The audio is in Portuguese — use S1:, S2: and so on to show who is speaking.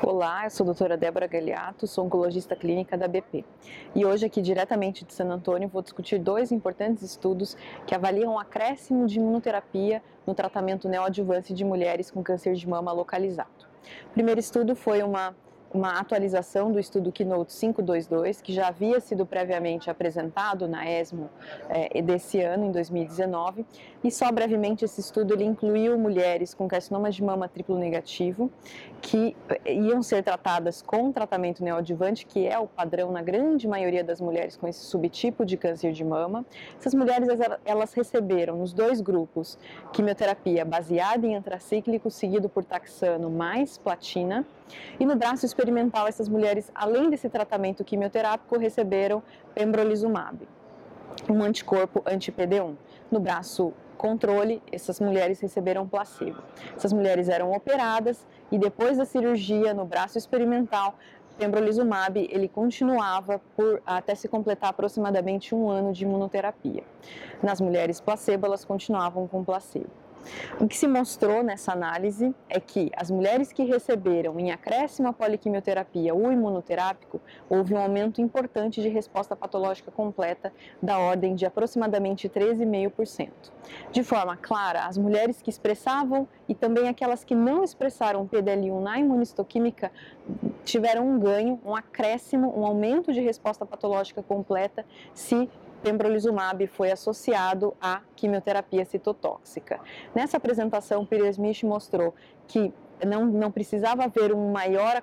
S1: Olá, eu sou a doutora Débora Galiato, sou oncologista clínica da BP. E hoje aqui diretamente de San Antônio vou discutir dois importantes estudos que avaliam o acréscimo de imunoterapia no tratamento neoadjuvante de mulheres com câncer de mama localizado. O primeiro estudo foi uma uma atualização do estudo Keynote 522, que já havia sido previamente apresentado na ESMO eh, desse ano, em 2019, e só brevemente esse estudo ele incluiu mulheres com carcinoma de mama triplo negativo, que eh, iam ser tratadas com tratamento neoadjuvante, que é o padrão na grande maioria das mulheres com esse subtipo de câncer de mama. Essas mulheres, elas receberam nos dois grupos quimioterapia baseada em antracíclico, seguido por taxano mais platina, e no braço experimental, essas mulheres, além desse tratamento quimioterápico, receberam pembrolizumab, um anticorpo anti-PD1. No braço controle, essas mulheres receberam placebo. Essas mulheres eram operadas e depois da cirurgia no braço experimental, pembrolizumab ele continuava por até se completar aproximadamente um ano de imunoterapia. Nas mulheres placebo, elas continuavam com placebo. O que se mostrou nessa análise é que as mulheres que receberam em acréscimo a poliquimioterapia ou imunoterápico, houve um aumento importante de resposta patológica completa da ordem de aproximadamente 13,5%. De forma clara, as mulheres que expressavam e também aquelas que não expressaram PDL1 na imunistoquímica tiveram um ganho, um acréscimo, um aumento de resposta patológica completa se pembrolizumab foi associado à quimioterapia citotóxica. Nessa apresentação, Pires Smith mostrou que não, não precisava haver um maior